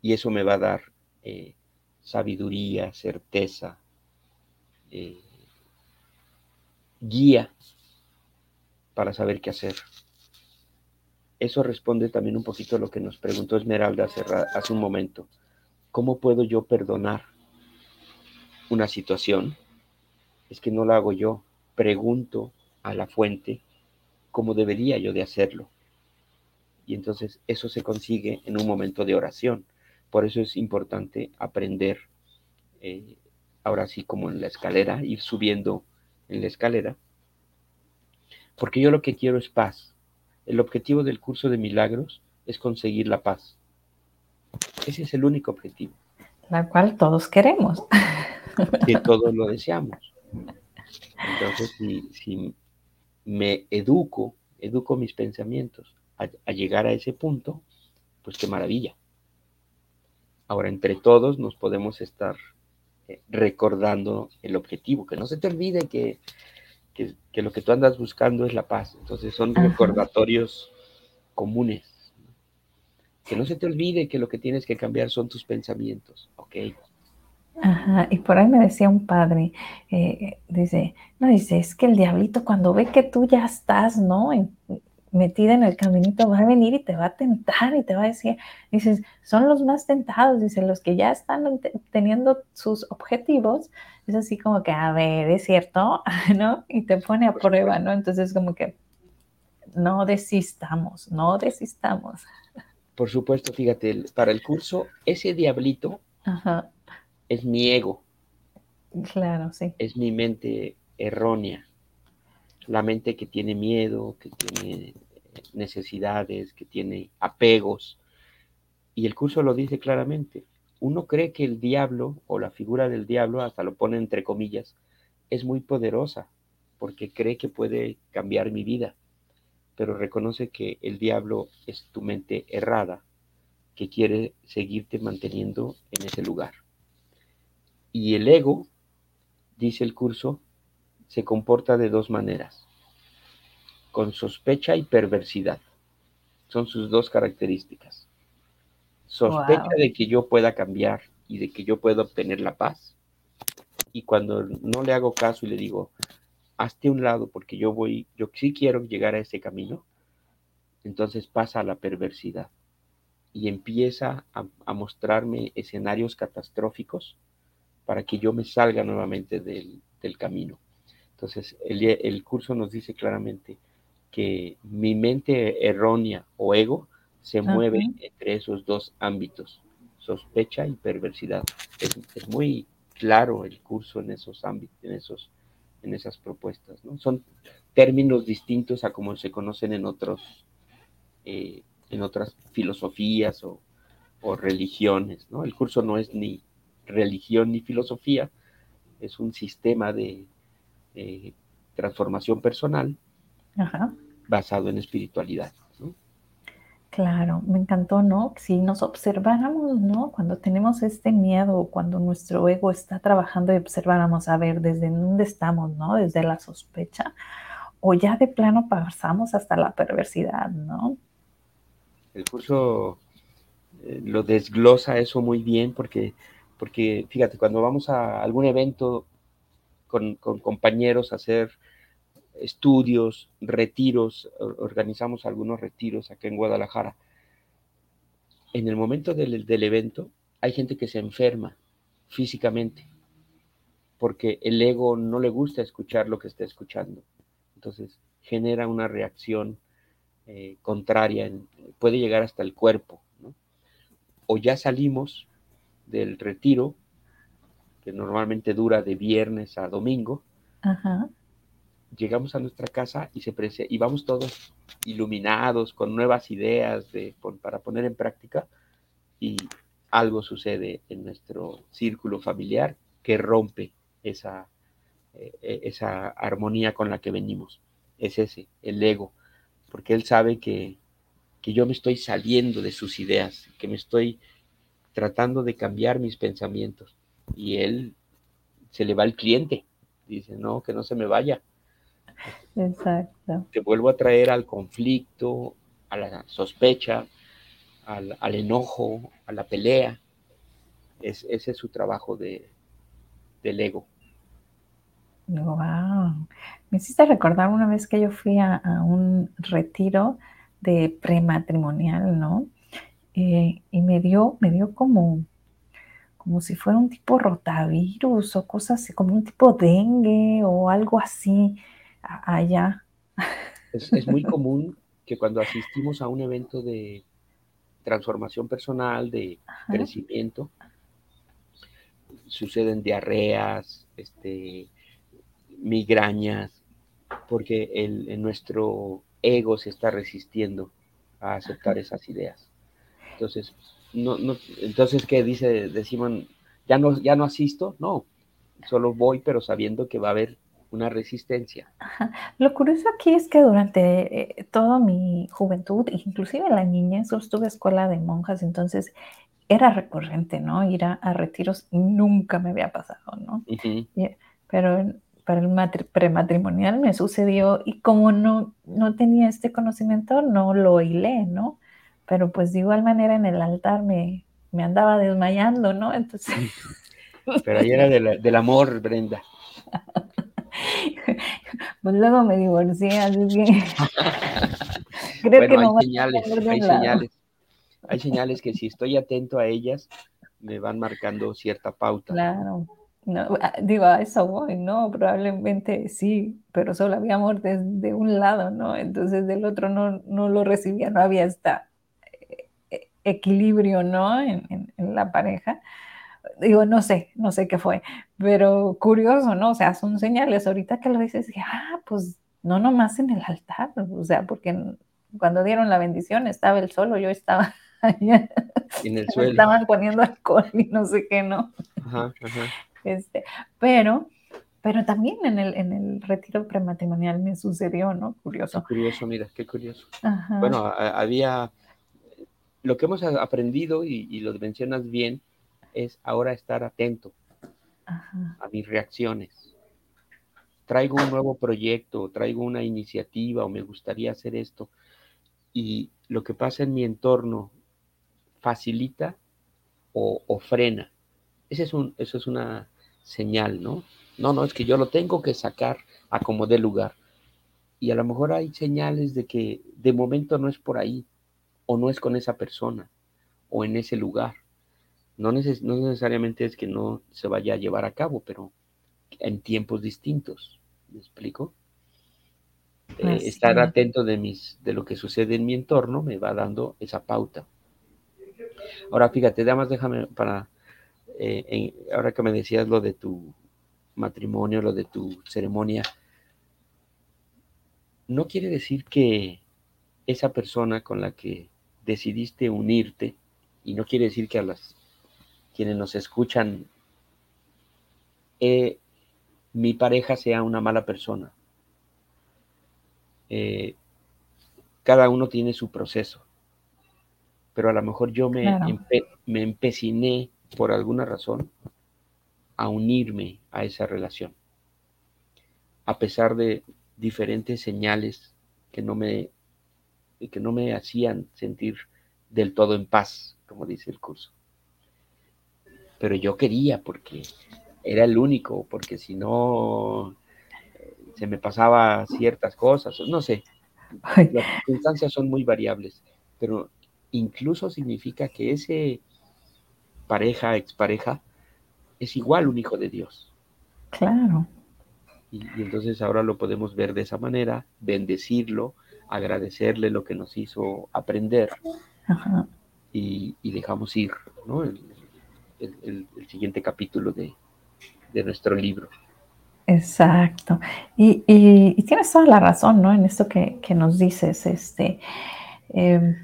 y eso me va a dar eh, sabiduría, certeza, eh, guía para saber qué hacer. Eso responde también un poquito a lo que nos preguntó Esmeralda hace, hace un momento. ¿Cómo puedo yo perdonar una situación? Es que no lo hago yo. Pregunto a la fuente cómo debería yo de hacerlo. Y entonces eso se consigue en un momento de oración. Por eso es importante aprender, eh, ahora sí como en la escalera, ir subiendo en la escalera. Porque yo lo que quiero es paz el objetivo del curso de milagros es conseguir la paz. Ese es el único objetivo. La cual todos queremos. Que todos lo deseamos. Entonces, si, me educo, educo mis pensamientos a, llegar a ese punto, pues qué maravilla. Ahora, entre todos nos podemos estar eh, recordando el objetivo, que no se te olvide que que, lo que tú andas buscando es la paz. Entonces son recordatorios comunes. Que no se te olvide que lo que tienes que cambiar son tus pensamientos, ¿ok? Ajá, y por ahí me decía un padre, eh, dice, no, dice, es que el diablito cuando ve que tú ya estás, ¿no? metida en el caminito, va a venir y te va a tentar y te va a decir, dices, son los más tentados, dice, los que ya están teniendo sus objetivos, es así como que, a ver, es cierto, ¿no? Y te pone a prueba, ¿no? Entonces como que no desistamos, no desistamos. Por supuesto, fíjate, para el curso, ese diablito es mi ego. Claro, sí. Es mi mente errónea la mente que tiene miedo, que tiene necesidades, que tiene apegos. Y el curso lo dice claramente. Uno cree que el diablo o la figura del diablo, hasta lo pone entre comillas, es muy poderosa porque cree que puede cambiar mi vida, pero reconoce que el diablo es tu mente errada que quiere seguirte manteniendo en ese lugar. Y el ego, dice el curso, se comporta de dos maneras, con sospecha y perversidad. Son sus dos características. Sospecha de que yo pueda cambiar y de que yo pueda obtener la paz. Y cuando no le hago caso y le digo, hazte un lado porque yo voy, yo sí quiero llegar a ese camino, entonces pasa a la perversidad y empieza a, mostrarme escenarios catastróficos para que yo me salga nuevamente del, camino. Entonces, el, el, curso nos dice claramente, que mi mente errónea o ego se mueve entre esos dos ámbitos, sospecha y perversidad. Es, muy claro el curso en esos ámbitos, en, esos, en esas propuestas. ¿no? Son términos distintos a como se conocen en, otros, eh, en otras filosofías o, religiones. ¿no? El curso no es ni religión ni filosofía, es un sistema de transformación personal Ajá basado en espiritualidad. Claro, me encantó, ¿no? Si nos observáramos, ¿no? Cuando tenemos este miedo, cuando nuestro ego está trabajando y observáramos, a ver, desde dónde estamos, ¿no? Desde la sospecha, o ya de plano pasamos hasta la perversidad, ¿no? El curso eh, lo desglosa eso muy bien porque, porque, fíjate, cuando vamos a algún evento con, compañeros a hacer estudios, retiros, organizamos algunos retiros acá en Guadalajara. En el momento del, del evento hay gente que se enferma físicamente porque el ego no le gusta escuchar lo que está escuchando. Entonces genera una reacción eh, contraria, puede llegar hasta el cuerpo. O ya salimos del retiro, que normalmente dura de viernes a domingo, llegamos a nuestra casa y, se y vamos todos iluminados con nuevas ideas de, para poner en práctica y algo sucede en nuestro círculo familiar que rompe esa, eh, eh, esa armonía con la que venimos. Es ese, el ego, porque él sabe que, que yo me estoy saliendo de sus ideas, que me estoy tratando de cambiar mis pensamientos. Y él se le va el cliente, dice, no, que no se me vaya. Exacto. Te vuelvo a traer al conflicto, a la sospecha, al, al enojo, a la pelea. Es, ese es su trabajo de, del ego. Wow. Me hiciste recordar una vez que yo fui a, un retiro de prematrimonial, ¿no? Eh, y me dio, me dio como, como si fuera un tipo rotavirus o cosas así, como un tipo dengue o algo así allá. Es, muy común que cuando asistimos a un evento de transformación personal, de crecimiento, suceden diarreas, este, migrañas, porque el, nuestro ego se está resistiendo a aceptar esas ideas. Entonces, no, no, entonces ¿qué dice de Simón? ¿Ya no, ¿Ya no asisto? No, solo voy, pero sabiendo que va a haber una resistencia. Lo curioso aquí es que durante eh, toda mi juventud, inclusive la niñez, estuve escuela de monjas, entonces era recurrente, ¿no? Ir a, retiros nunca me había pasado, ¿no? Pero para el prematrimonial me sucedió y como no, no tenía este conocimiento, no lo hilé, ¿no? Pero pues de igual manera en el altar me, me andaba desmayando, ¿no? Entonces... Pero ahí era del amor, Brenda. Pues luego me divorcié, así que... Creo que hay señales, hay señales. Hay señales que si estoy atento a ellas, me van marcando cierta pauta. Claro. No, ah, digo, a eso voy, ¿no? Probablemente sí, pero solo había amor desde un lado, ¿no? Entonces del otro no, no lo recibía, no había esta equilibrio, ¿no? En, la pareja. Digo, no sé, no sé qué fue, pero curioso, ¿no? O sea, son señales. Ahorita que lo dices, dije, ah, pues no nomás en el altar, o sea, porque cuando dieron la bendición estaba él solo, yo estaba allá. En el suelo. Estaban poniendo alcohol y no sé qué, ¿no? Ajá, ajá. Este, pero, pero también en el, en el retiro prematrimonial me sucedió, ¿no? Curioso. curioso, mira, qué curioso. Bueno, había, lo que hemos aprendido y, lo mencionas bien, es ahora estar atento a mis reacciones. Traigo un nuevo proyecto, traigo una iniciativa o me gustaría hacer esto. Y lo que pasa en mi entorno facilita o, o frena. Ese es un, eso es una, señal, ¿no? No, no, es que yo lo tengo que sacar a como dé lugar. Y a lo mejor hay señales de que de momento no es por ahí, o no es con esa persona, o en ese lugar. No, necesariamente es que no se vaya a llevar a cabo, pero en tiempos distintos. ¿Me explico? Eh, estar atento de, mis, de lo que sucede en mi entorno me va dando esa pauta. Ahora fíjate, además déjame para eh, ahora que me decías lo de tu matrimonio, lo de tu ceremonia, no quiere decir que esa persona con la que decidiste unirte, y no quiere decir que a las quienes nos escuchan, eh, mi pareja sea una mala persona. Eh, cada uno tiene su proceso, pero a lo mejor yo me, me empeciné por alguna razón, a unirme a esa relación, a pesar de diferentes señales que no me, que no me hacían sentir del todo en paz como dice el curso. Pero yo quería porque era el único, porque si no se me pasaba ciertas cosas, no sé. Las circunstancias son muy variables, pero incluso significa que ese pareja, expareja, es igual un hijo de Dios. Claro. Y, entonces ahora lo podemos ver de esa manera, bendecirlo, agradecerle lo que nos hizo aprender Y, dejamos ir ¿no? el, siguiente capítulo de, nuestro libro. Exacto. Y, tienes toda la razón, ¿no? En esto que, nos dices, este, em,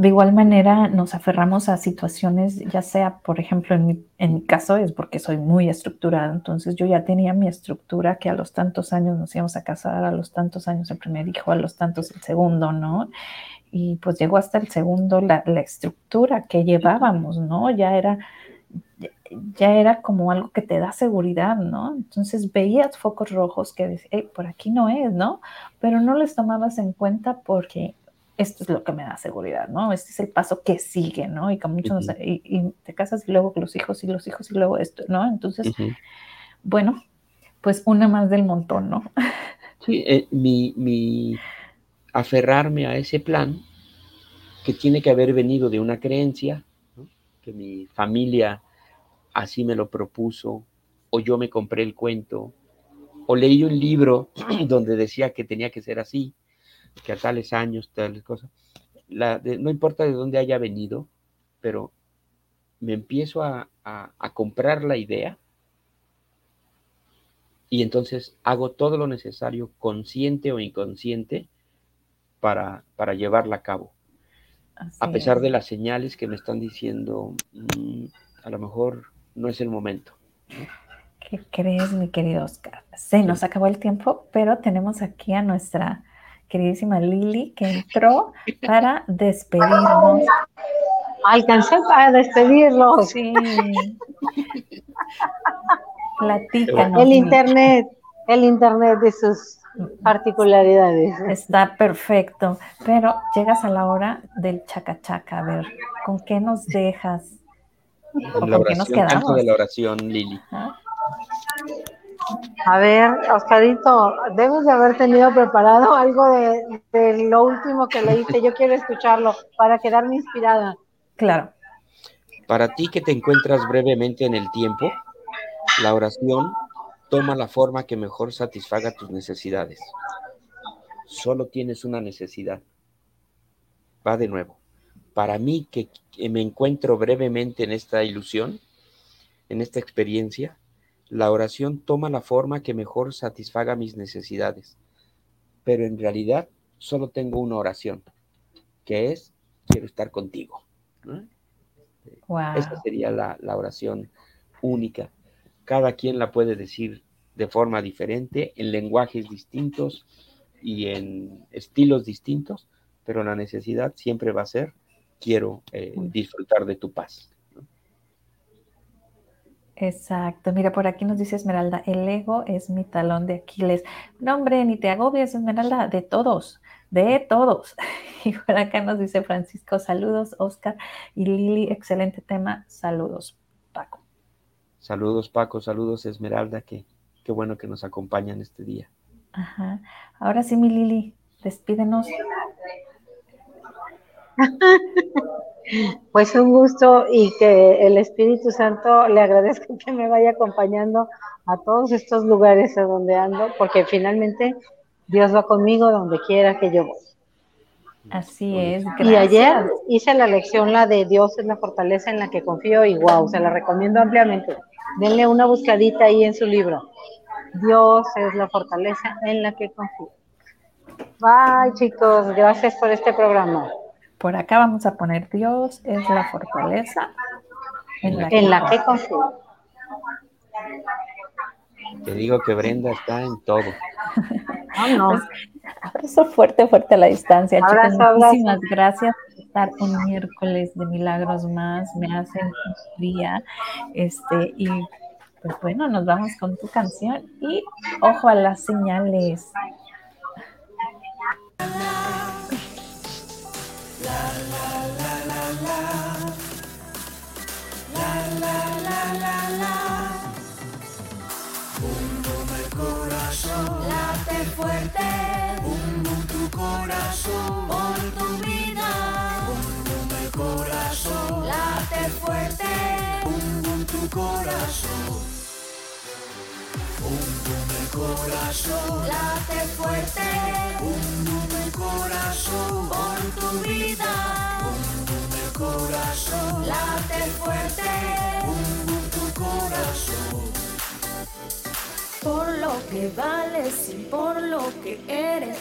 de igual manera, nos aferramos a situaciones, ya sea, por ejemplo, en mi, caso es porque soy muy estructurada, entonces yo ya tenía mi estructura que a los tantos años nos íbamos a casar, a los tantos años el primer hijo, a los tantos el segundo, ¿no? Y pues llegó hasta el segundo la, estructura que llevábamos, ¿no? Ya era, ya era como algo que te da seguridad, ¿no? Entonces veías focos rojos que decían, por aquí no es, ¿no? Pero no les tomabas en cuenta porque esto es lo que me da seguridad, ¿no? Este es el paso que sigue, ¿no? Y con muchos, y, te casas y luego los hijos y los hijos y luego esto, ¿no? Entonces, bueno, pues una más del montón, ¿no? Sí, eh, mi, mi aferrarme a ese plan que tiene que haber venido de una creencia, que mi familia así me lo propuso, o yo me compré el cuento, o leí un libro donde decía que tenía que ser así, que a tales años, tales cosas, no importa de dónde haya venido, pero me empiezo a, comprar la idea y entonces hago todo lo necesario, consciente o inconsciente, para, para llevarla a cabo. a pesar de las señales que me están diciendo, mm, a lo mejor no es el momento. ¿Qué crees, mi querido Oscar? Se nos acabó el tiempo, pero tenemos aquí a nuestra queridísima Lili, que entró para despedirnos. Alcancé para despedirlo. Sí. Platícanos. El internet, el internet de sus particularidades. Está perfecto, pero llegas a la hora del chacachaca, a ver, ¿con qué nos dejas? ¿Con qué nos quedamos? de la oración, Lili. A ver, Oscarito, debes de haber tenido preparado algo de, lo último que leíste. Yo quiero escucharlo para quedarme inspirada. Claro. Para ti que te encuentras brevemente en el tiempo, la oración toma la forma que mejor satisfaga tus necesidades. Solo tienes una necesidad. Va de nuevo. Para mí que me encuentro brevemente en esta ilusión, en esta experiencia, la oración toma la forma que mejor satisfaga mis necesidades, pero en realidad solo tengo una oración, que es quiero estar contigo. Esa sería la, oración única. Cada quien la puede decir de forma diferente, en lenguajes distintos y en estilos distintos, pero la necesidad siempre va a ser quiero eh, disfrutar de tu paz. Exacto. Mira, por aquí nos dice Esmeralda, el ego es mi talón de Aquiles. No, hombre, ni te agobies, Esmeralda, de todos, de todos. Y por acá nos dice Francisco, saludos, Oscar y Lili, excelente tema. Saludos, Paco. Saludos, Paco, saludos, Esmeralda, que qué bueno que nos acompañan este día. Ajá. Ahora sí, mi Lili, despídenos. Pues un gusto y que el Espíritu Santo le agradezco que me vaya acompañando a todos estos lugares a donde ando, porque finalmente Dios va conmigo donde quiera que yo voy. Así es. Y ayer hice la lección, la de Dios es la fortaleza en la que confío y wow, se la recomiendo ampliamente. Denle una buscadita ahí en su libro. Dios es la fortaleza en la que confío. Bye chicos, gracias por este programa. Por acá vamos a poner Dios es la fortaleza en la, que, confío. Te digo que Brenda está en todo. No, no. Pues, abrazo fuerte, fuerte a la distancia. Abrazo, Muchísimas gracias por estar un miércoles de milagros más. Me hacen un día. Este, y pues bueno, nos vamos con tu canción y ojo a las señales. La la la la la, la la la la la. Bum bum el corazón late fuerte. Un boom tu corazón por tu vida. Un boom el corazón late fuerte. Un boom tu corazón. Corazón, late fuerte. Bum el corazón, por tu vida. Bum el corazón, late fuerte. Bum tu corazón. Por lo que vales y por lo que eres,